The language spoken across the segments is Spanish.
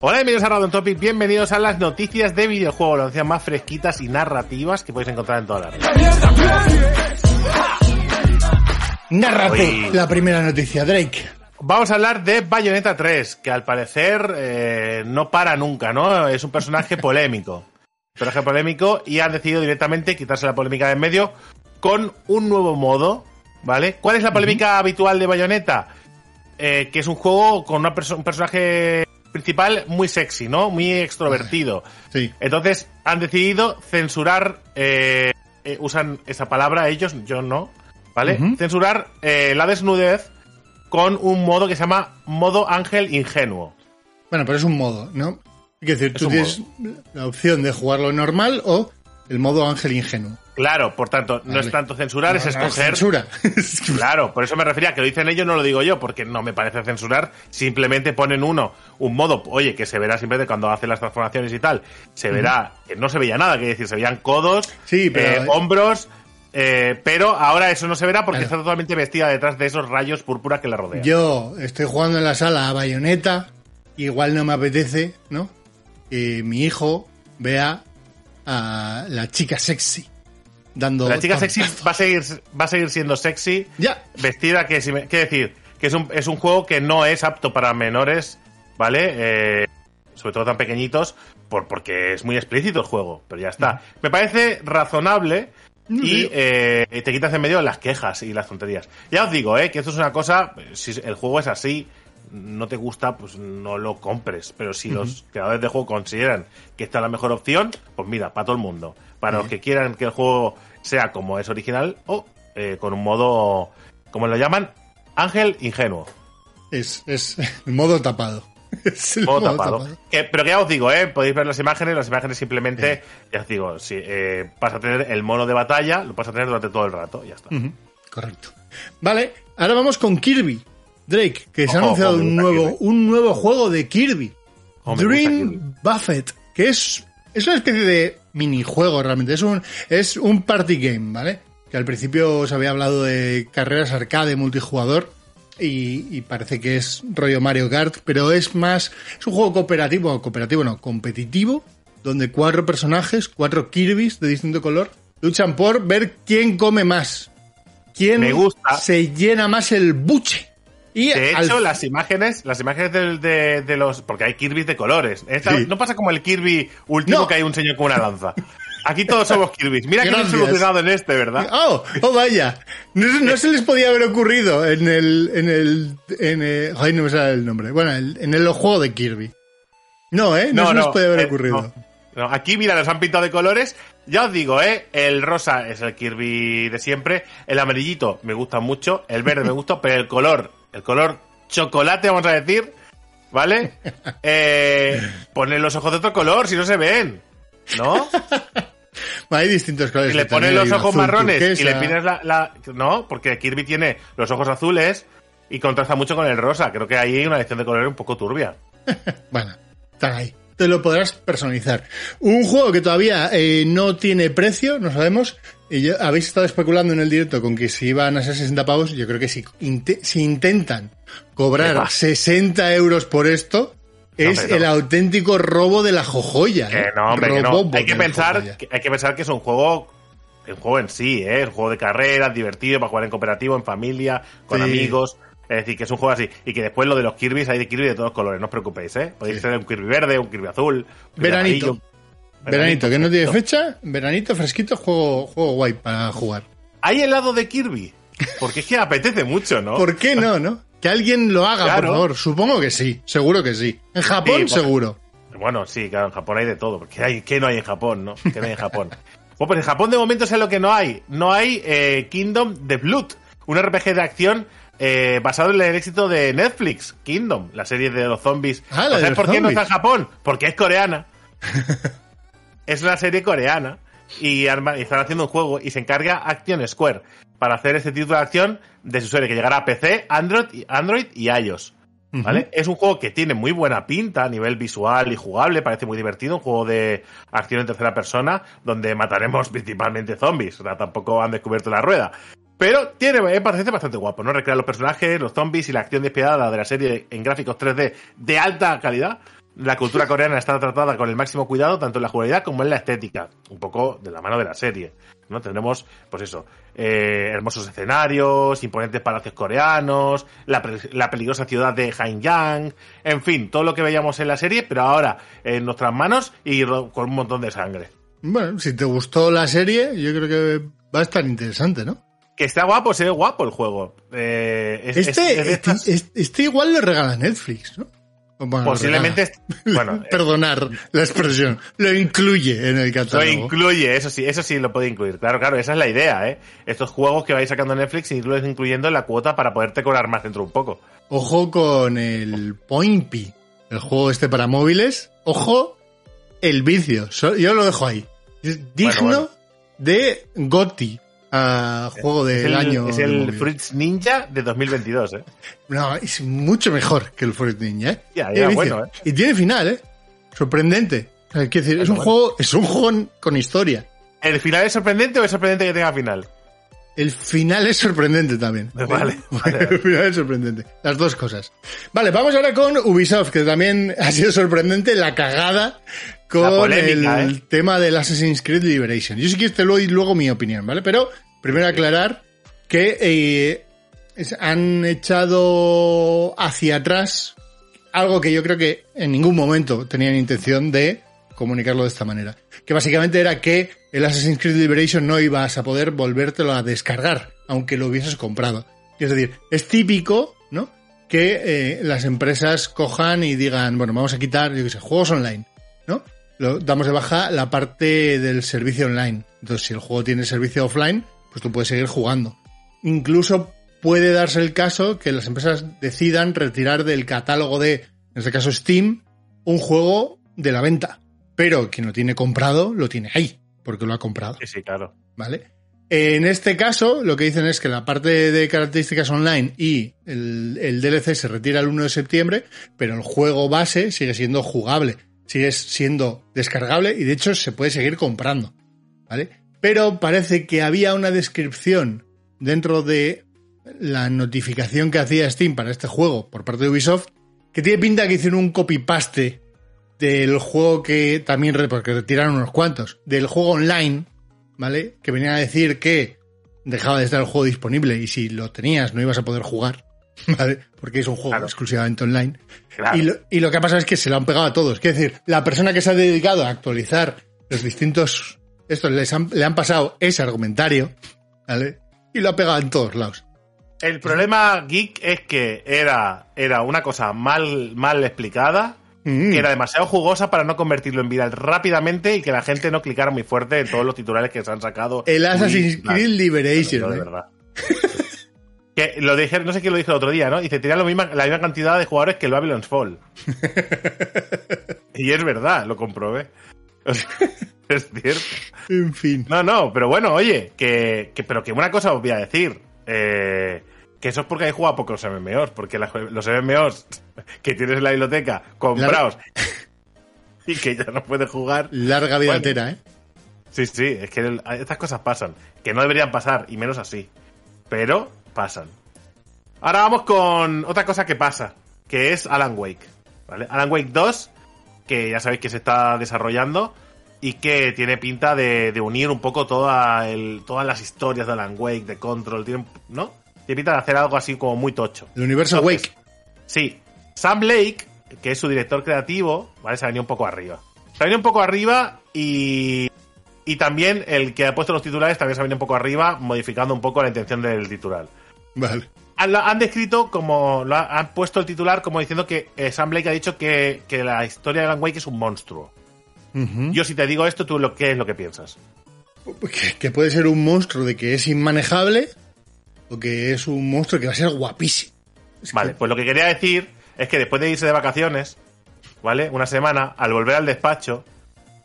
Hola, bienvenidos a Random Topic, bienvenidos a las noticias de videojuegos, las noticias más fresquitas y narrativas que podéis encontrar en toda la red. Nárrate Uy. la primera noticia, Drake. Vamos a hablar de Bayonetta 3, que al parecer eh, no para nunca, ¿no? Es un personaje polémico. Personaje polémico y han decidido directamente quitarse la polémica de en medio con un nuevo modo, ¿vale? ¿Cuál es la polémica habitual de Bayonetta? Eh, que es un juego con una perso- un personaje principal muy sexy, ¿no? Muy extrovertido. Sí. Entonces han decidido censurar, eh, eh, usan esa palabra ellos, yo no, ¿vale? Censurar eh, la desnudez con un modo que se llama modo ángel ingenuo. Bueno, pero es un modo, ¿no? Es decir, Es tú tienes la opción de jugarlo normal o el modo ángel ingenuo. Claro, por tanto, no es tanto censurar, es no, escoger. censura. Claro, por eso me refería, que lo dicen ellos, no lo digo yo, porque no me parece censurar. Simplemente ponen uno, un modo, oye, que se verá simplemente cuando hace las transformaciones y tal, se verá, que no se veía nada, que decir, se veían codos, Sí, pero- eh, hombros, eh, pero ahora eso no se verá porque Claro. está totalmente vestida detrás de esos rayos púrpura que la rodean. Yo estoy jugando en la sala a Bayonetta, igual no me apetece, ¿no? Que mi hijo vea a la chica sexy dando la chica sexy va a seguir, va a seguir siendo sexy, Ya. vestida que si me, qué decir que es un, es un juego que no es apto para menores vale Eh, sobre todo tan pequeñitos por porque es muy explícito el juego pero ya está. Me parece razonable y Sí. eh, te quitas en medio las quejas y las tonterías. Ya os digo eh que esto es una cosa si el juego es así no te gusta, pues no lo compres. Pero si los creadores de juego consideran que esta es la mejor opción, pues mira, para todo el mundo. Para los que quieran que el juego sea como es original o eh, con un modo, como lo llaman, ángel ingenuo. Es, es el modo tapado. Es el Modo tapado. Pero que ya os digo, ¿eh? podéis ver las imágenes. Las imágenes simplemente, ya os digo, si eh, vas a tener el mono de batalla, lo vas a tener durante todo el rato. Ya está. Correcto. Vale, ahora vamos con Kirby. Drake, que se ha anunciado un nuevo, Kirby. un nuevo juego de Kirby. Dream. Buffett, que es, es una especie de minijuego realmente. Es un, es un party game, ¿vale? Que al principio os había hablado de carreras arcade multijugador. Y, y parece que es rollo Mario Kart, pero es más, es un juego cooperativo, cooperativo no, competitivo, donde cuatro personajes, cuatro Kirby's de distinto color, luchan por ver quién come más. ¿Quién Me gusta. se llena más el buche? Y De al- hecho, las imágenes, las imágenes del- de, de los. Porque hay Kirby de colores. Esta- Sí. No pasa como el Kirby último No. que hay un señor con una lanza. Aquí todos somos Kirby. Mira que bien Gracias. solucionado en este, ¿verdad? Oh, oh vaya. No, no se les podía haber ocurrido en el, en el, en el, ay, no me sale el nombre. Bueno, en el juego de Kirby. No, eh, no, se les puede haber eh, ocurrido. no. No, Aquí, mira, los han pintado de colores. Ya os digo, ¿eh? El rosa es el Kirby de siempre. El amarillito me gusta mucho. El verde me gusta, pero el color, el color chocolate, vamos a decir, ¿vale? Eh, ponen los ojos de otro color, si no se ven. ¿no? Hay distintos colores. Si le pones los ojos azul marrones y le pones la, la- No, porque Kirby tiene los ojos azules y contrasta mucho con el rosa. Creo que ahí hay una elección de colores un poco turbia. Bueno, están ahí. Te lo podrás personalizar. Un juego que todavía eh, no tiene precio, no sabemos. Y yo- habéis estado especulando en el directo con que si iban a ser 60 pavos. Yo creo que si, si intentan ¿Qué cobrar va? 60 euros por esto, es no. el auténtico robo de la jojoya. Que ¿eh? no, hombre, que no. Hay que pensar, que, hay que pensar que es un juego, un juego en sí, ¿eh? Un juego de carreras, divertido, para jugar en cooperativo, en familia, con Sí. amigos. Es decir, que es un juego así. Y que después lo de los Kirby's hay de Kirby de todos colores, no os preocupéis, ¿eh? Podéis Sí. ser un Kirby verde, un Kirby azul, un Kirby Veranito. amarillo. Veranito, que no tiene fecha. Veranito, fresquito, juego, juego guay para jugar. ¿Hay helado de Kirby? Porque es que apetece mucho, ¿no? ¿Por qué no, no? Que alguien lo haga, Claro. por favor. Supongo que sí, seguro que sí. En Japón, Sí, porque- seguro. Bueno, sí, claro, en Japón hay de todo. Porque hay, ¿qué no hay en Japón, no? ¿Qué no hay en Japón? Bueno, pues en Japón de momento sé lo que no hay. No hay eh, Kingdom de Blood, un RPG de acción eh, basado en el éxito de Netflix, Kingdom, la serie de los zombies. Ah, ¿Sabes por qué no está en Japón? Porque es coreana. es una serie coreana y, arma- y están haciendo un juego y se encarga Action Square para hacer este tipo de acción de su serie que llegará a PC, Android y, Android y iOS. ¿Vale? Es un juego que tiene muy buena pinta a nivel visual y jugable, parece muy divertido, un juego de acción en tercera persona donde mataremos principalmente zombies, o sea, tampoco han descubierto la rueda. Pero tiene, me parece bastante guapo, ¿no? Recrear los personajes, los zombies y la acción despiadada de la serie en gráficos 3D de alta calidad. La cultura coreana está tratada con el máximo cuidado, tanto en la jugabilidad como en la estética. Un poco de la mano de la serie. ¿no? Tendremos, pues eso, eh, hermosos escenarios, imponentes palacios coreanos, la, pe- la peligrosa ciudad de Hanyang, en fin, todo lo que veíamos en la serie, pero ahora en nuestras manos y con un montón de sangre. Bueno, si te gustó la serie, yo creo que va a estar interesante, ¿no? Que está guapo, se ve guapo el juego. Eh, es- es- Este, es este, estas- este- este igual lo regala Netflix, ¿no? Bueno, lo posiblemente, bueno, eh, Perdonar la expresión. Lo incluye en el Lo catálogo. incluye, eso sí, eso sí lo puede incluir. Claro, claro, esa es la idea, ¿eh? Estos juegos que vais sacando Netflix incluyes incluyendo en la cuota para poderte cobrar más dentro un poco. Ojo con el Pointy, el juego este para móviles. Ojo, el vicio. Yo lo dejo ahí. Es digno bueno. de Gotti a juego del el, año. es el. Fruits Ninja de 2022, ¿eh? No, es mucho mejor que el Fruit Ninja, ¿eh? Ya, ya, Tiene vicio. bueno, ¿eh? Y tiene final, ¿eh? Sorprendente. O sea, quiero decir, es un Bueno, juego, es un juego con historia. ¿El final es sorprendente o es sorprendente que tenga final? El final es sorprendente también. Vale, vale. El final es sorprendente. Las dos cosas. Vale, vamos ahora con Ubisoft, que también ha sido sorprendente la cagada con polémica, el ¿eh? tema del Assassin's Creed Liberation. Yo sí que te lo doy luego mi opinión, ¿vale? Pero primero aclarar que eh, es- han echado hacia atrás algo que yo creo que en ningún momento tenían intención de comunicarlo de esta manera. Que básicamente era que el Assassin's Creed Liberation no ibas a poder volvértelo a descargar, aunque lo hubieses comprado. Es decir, es típico, ¿no? Que eh, las empresas cojan y digan, bueno, vamos a quitar, yo qué sé, juegos online, ¿no? Lo, damos de baja la parte del servicio online. Entonces, si el juego tiene servicio offline, pues tú puedes seguir jugando. Incluso puede darse el caso que las empresas decidan retirar del catálogo de, en este caso Steam, un juego de la venta. Pero quien lo tiene comprado, lo tiene ahí, porque lo ha comprado. Sí, sí, claro. ¿Vale? En este caso, lo que dicen es que la parte de características online y el, el DLC se retira el 1 de septiembre, pero el juego base sigue siendo jugable, sigue siendo descargable y de hecho se puede seguir comprando. ¿Vale? Pero parece que había una descripción dentro de la notificación que hacía Steam para este juego por parte de Ubisoft, que tiene pinta que hicieron un copy-paste del juego que también, porque retiraron unos cuantos, del juego online, ¿vale? Que venía a decir que dejaba de estar el juego disponible y si lo tenías no ibas a poder jugar, ¿vale? Porque es un juego Claro. exclusivamente online. Claro. Y, lo, y lo que ha pasado es que se lo han pegado a todos. Quiero decir, la persona que se ha dedicado a actualizar los distintos... Estos les han- le han pasado ese argumentario, ¿vale? Y lo ha pegado en todos lados. El problema geek es que era, era una cosa mal, mal explicada, Mm. que era demasiado jugosa para no convertirlo en viral rápidamente y que la gente no clicara muy fuerte en todos los titulares que se han sacado. El Assassin's. Creed Liberation, de ¿eh? verdad. que lo dije, no sé quién lo dijo el otro día, ¿no? Dice, tenía misma, la misma cantidad de jugadores que el Babylon's Fall. y es verdad, lo comprobé. Es cierto. En fin. No, no, pero bueno, oye, que, que- pero que una cosa os voy a decir. eh, que eso es porque hay jugado pocos MMOs, porque la- los MMOs que tienes en la biblioteca comprados y que ya no puedes jugar. Larga vida Bueno. entera, ¿eh? Sí, sí, es que el- estas cosas pasan, que no deberían pasar, y menos así. Pero pasan. Ahora vamos con otra cosa que pasa, que es Alan Wake. ¿vale? Alan Wake 2, que ya sabéis que se está desarrollando y que tiene pinta de, de unir un poco toda el- todas las historias de Alan Wake, de Control, tiene, ¿no? Tiene pinta de hacer algo así como muy tocho. El universo Entonces, Wake. Sí. Sam Blake, que es su director creativo, ¿vale? Se ha venido un poco arriba. Se ha venido un poco arriba y. Y también el que ha puesto los titulares también se ha venido un poco arriba, modificando un poco la intención del titular. Vale. Han, descrito como. Lo han puesto el titular como diciendo que eh, Sam Blake ha dicho que, que la historia de Alan Wake es un monstruo. Yo, si te digo esto, ¿tú lo, qué es lo que piensas? que, que puede ser un monstruo de que es inmanejable porque es un monstruo que va a ser guapísimo. Es Vale, que- pues lo que quería decir es que después de irse de vacaciones, ¿vale? Una semana, al volver al despacho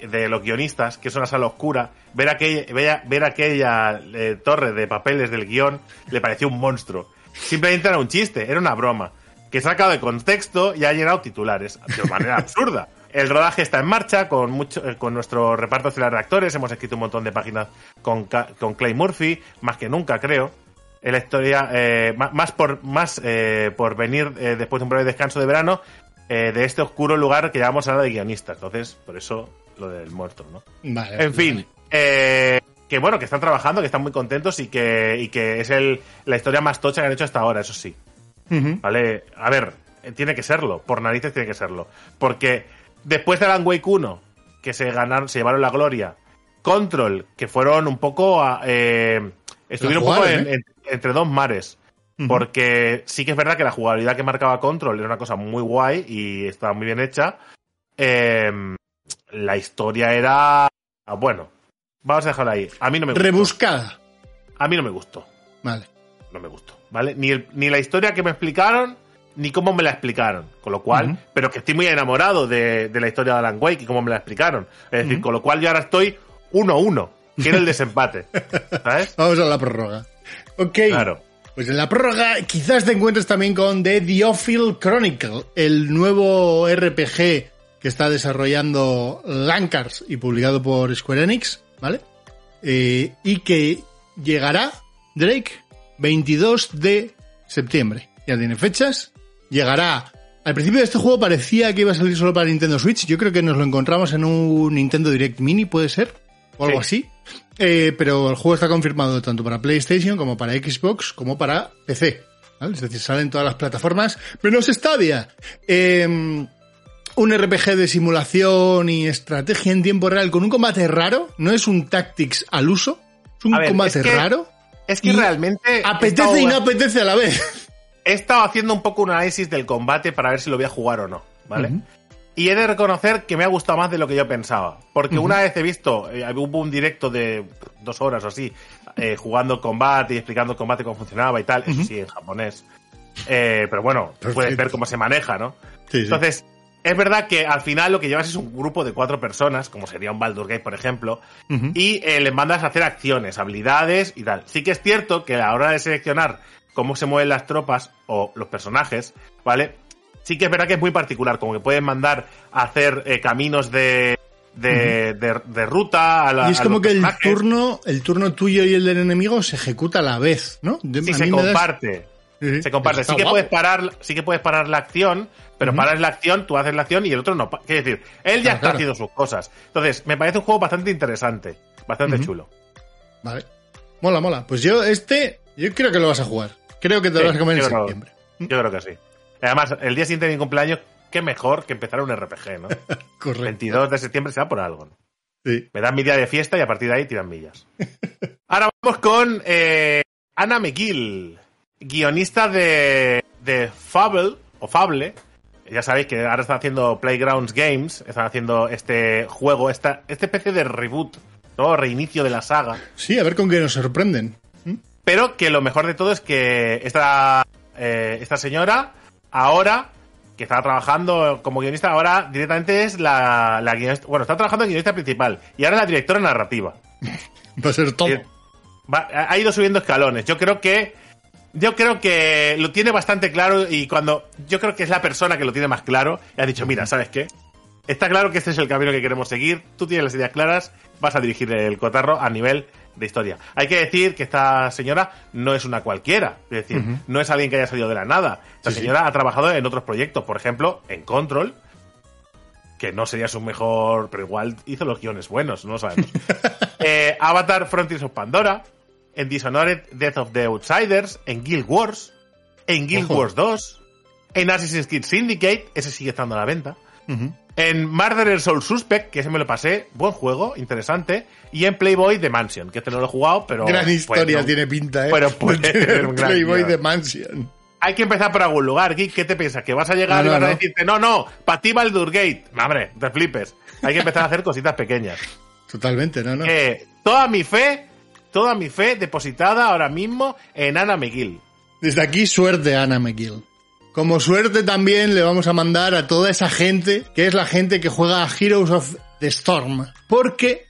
de los guionistas, que es una sala oscura, ver aquella, ver, ver aquella eh, torre de papeles del guion le pareció un monstruo. Simplemente era un chiste, era una broma, que sacado de contexto y ha llenado titulares, de manera absurda. El rodaje está en marcha con mucho, eh, con nuestro reparto de reactores. Hemos escrito un montón de páginas con, con Clay Murphy, más que nunca, creo. La historia, eh, más por más eh, por venir eh, después de un breve descanso de verano de este oscuro lugar que llamamos ahora de guionistas. Entonces, por eso lo del muerto, ¿no? Vale, En fin, que bueno, que están trabajando, que están muy contentos y que, y que es el, la historia más tocha que han hecho hasta ahora, eso sí. ¿Vale? A ver, tiene que serlo, por narices tiene que serlo. Porque después de Alan Wake 1, que se ganaron, se llevaron la gloria, Control, que fueron un poco a, estuvieron un poco en- entre dos mares. Porque sí que es verdad que la jugabilidad que marcaba Control era una cosa muy guay y estaba muy bien hecha. Eh, la historia era. Bueno, vamos a dejarla ahí. A mí no me gustó. Rebuscada. A mí no me gustó. Vale. No me gustó. ¿Vale? Ni, el- ni la historia que me explicaron, ni cómo me la explicaron. Con lo cual, pero que estoy muy enamorado de, de la historia de Alan Wake y cómo me la explicaron. Es decir, con lo cual yo ahora estoy 1-1. Quiero el desempate. ¿Sabes? Vamos a la prórroga. Ok. Claro. Pues en la prórroga quizás te encuentres también con The Diophil Chronicle, el nuevo RPG que está desarrollando Lancars y publicado por Square Enix, ¿vale? Eh, y que llegará, Drake, 22 de septiembre. Ya tiene fechas. Llegará. Al principio de este juego parecía que iba a salir solo para Nintendo Switch. Yo creo que nos lo encontramos en un Nintendo Direct Mini, puede ser. O algo Sí. así. Eh, pero el juego está confirmado tanto para PlayStation como para Xbox como para PC. ¿vale? Es decir, salen todas las plataformas, menos Stadia. Eh, un RPG de simulación y estrategia en tiempo real con un combate raro. No es un Tactics al uso. Es un ver, combate es que raro. Es que realmente. Apetece estado- y no apetece a la vez. He estado haciendo un poco un análisis del combate para ver si lo voy a jugar o no. ¿Vale? Y he de reconocer que me ha gustado más de lo que yo pensaba. Porque una vez he visto, eh, hubo un directo de dos horas o así, eh, jugando combate y explicando el combate cómo funcionaba y tal. Eso sí, en japonés. Eh, pero bueno, puedes ver cómo se maneja, ¿no? Sí, sí. Entonces, es verdad que al final lo que llevas es un grupo de cuatro personas, como sería un Baldur's Gate, por ejemplo, y eh, les mandas a hacer acciones, habilidades y tal. Sí que es cierto que a la hora de seleccionar cómo se mueven las tropas o los personajes, ¿vale? Sí que es verdad que es muy particular, como que pueden mandar a hacer eh, caminos de, de, de- de ruta a la y es a como que el personajes. turno, el turno tuyo y el del enemigo se ejecuta a la vez, ¿no? De- Sí, a se mí me das- comparte. Se comparte. Sí que guapo. puedes parar, sí que puedes parar la acción, pero paras la acción, tú haces la acción y el otro no. Quiere decir, él ya Claro, está claro. haciendo sus cosas. Entonces, me parece un juego bastante interesante, bastante chulo. Vale. Mola, mola. Pues yo, este, yo creo que lo vas a jugar. Creo que te lo Sí, vas a comer en yo creo- septiembre. Yo creo que sí. Además, el día siguiente de mi cumpleaños, qué mejor que empezar un RPG, ¿no? Correcto. 22 de septiembre se da por algo. ¿no? Sí. Me dan mi día de fiesta y a partir de ahí tiran millas. Ahora vamos con eh, Anna McGill, guionista de, de Fable, o Fable. Ya sabéis que ahora están haciendo Playgrounds Games, están haciendo este juego, esta, esta especie de reboot, ¿no? Reinicio de la saga. Sí, a ver con qué nos sorprenden. ¿Mm? Pero que lo mejor de todo es que esta, eh, esta señora, ahora, que estaba trabajando como guionista, ahora directamente es la, la guionista. Bueno, está trabajando en guionista principal y ahora es la directora narrativa. Va a ser todo. Eh, va- ha ido subiendo escalones. Yo creo que. Yo creo que lo tiene bastante claro y cuando. Yo creo que es la persona que lo tiene más claro y ha dicho: Mira, ¿sabes qué? Está claro que este es el camino que queremos seguir. Tú tienes las ideas claras, vas a dirigir el cotarro a nivel de historia. Hay que decir que esta señora no es una cualquiera. Es decir, no es alguien que haya salido de la nada. Esta Sí, sí. señora ha trabajado en otros proyectos, por ejemplo, en Control, que no sería su mejor, pero igual hizo los guiones buenos, no lo sabemos. Eh, Avatar Frontiers of Pandora, en Dishonored Death of the Outsiders, en Guild Wars, en Guild Ojo. Wars 2, en Assassin's Creed Syndicate, ese sigue estando a la venta, En Murderer Soul Suspect, que ese me lo pasé, buen juego, interesante, y en Playboy The Mansion, que este no lo he jugado, pero... Gran pues, historia no. tiene pinta, ¿eh? Pero puede De tener un gran Playboy de Mansion. Hay que empezar por algún lugar, Geek, ¿qué te piensas? ¿Que vas a llegar No, y no, vas a decirte, no, no, para ti Baldur Gate? Hombre, te flipes. Hay que empezar a hacer cositas pequeñas. Totalmente, ¿no? no. Eh, toda mi fe toda mi fe depositada ahora mismo en Ana McGill. Desde aquí, suerte, Ana McGill. Como suerte también le vamos a mandar a toda esa gente, que es la gente que juega a Heroes of the Storm. Porque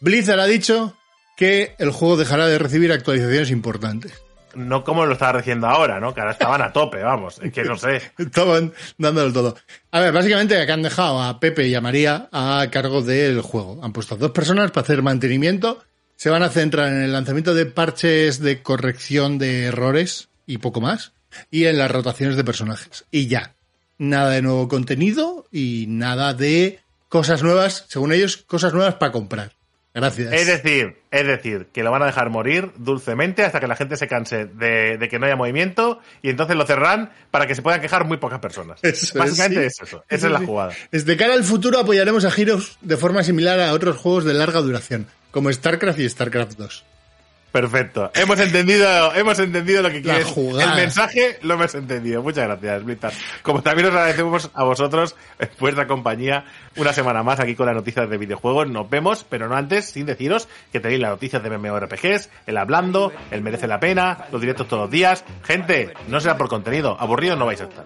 Blizzard ha dicho que el juego dejará de recibir actualizaciones importantes. No como lo estaba recibiendo ahora, ¿no? Que ahora estaban a tope, vamos. Es que no sé. Estaban dándolo todo. A ver, básicamente acá han dejado a Pepe y a María a cargo del juego. Han puesto a dos personas para hacer mantenimiento. Se van a centrar en el lanzamiento de parches de corrección de errores y poco más. Y en las rotaciones de personajes. Y ya. Nada de nuevo contenido y nada de cosas nuevas, según ellos, cosas nuevas para comprar. Gracias. Es decir, es decir, que lo van a dejar morir dulcemente hasta que la gente se canse de, de que no haya movimiento y entonces lo cerrarán para que se puedan quejar muy pocas personas. Eso Básicamente sí. es eso. Esa es la jugada. Desde cara al futuro apoyaremos a Heroes de forma similar a otros juegos de larga duración, como StarCraft y StarCraft 2. Perfecto. Hemos entendido, hemos entendido lo que quieres. El mensaje lo hemos entendido. Muchas gracias, Blizzard. Como también os agradecemos a vosotros eh, vuestra compañía una semana más aquí con las noticias de videojuegos. Nos vemos, pero no antes sin deciros que tenéis las noticias de MMORPGs, el hablando, el merece la pena, los directos todos los días. Gente, no será por contenido, aburridos no vais a estar.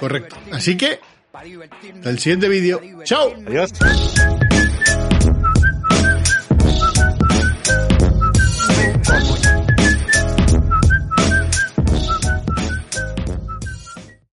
Correcto. Así que, hasta el siguiente vídeo. ¡Chao! Adiós.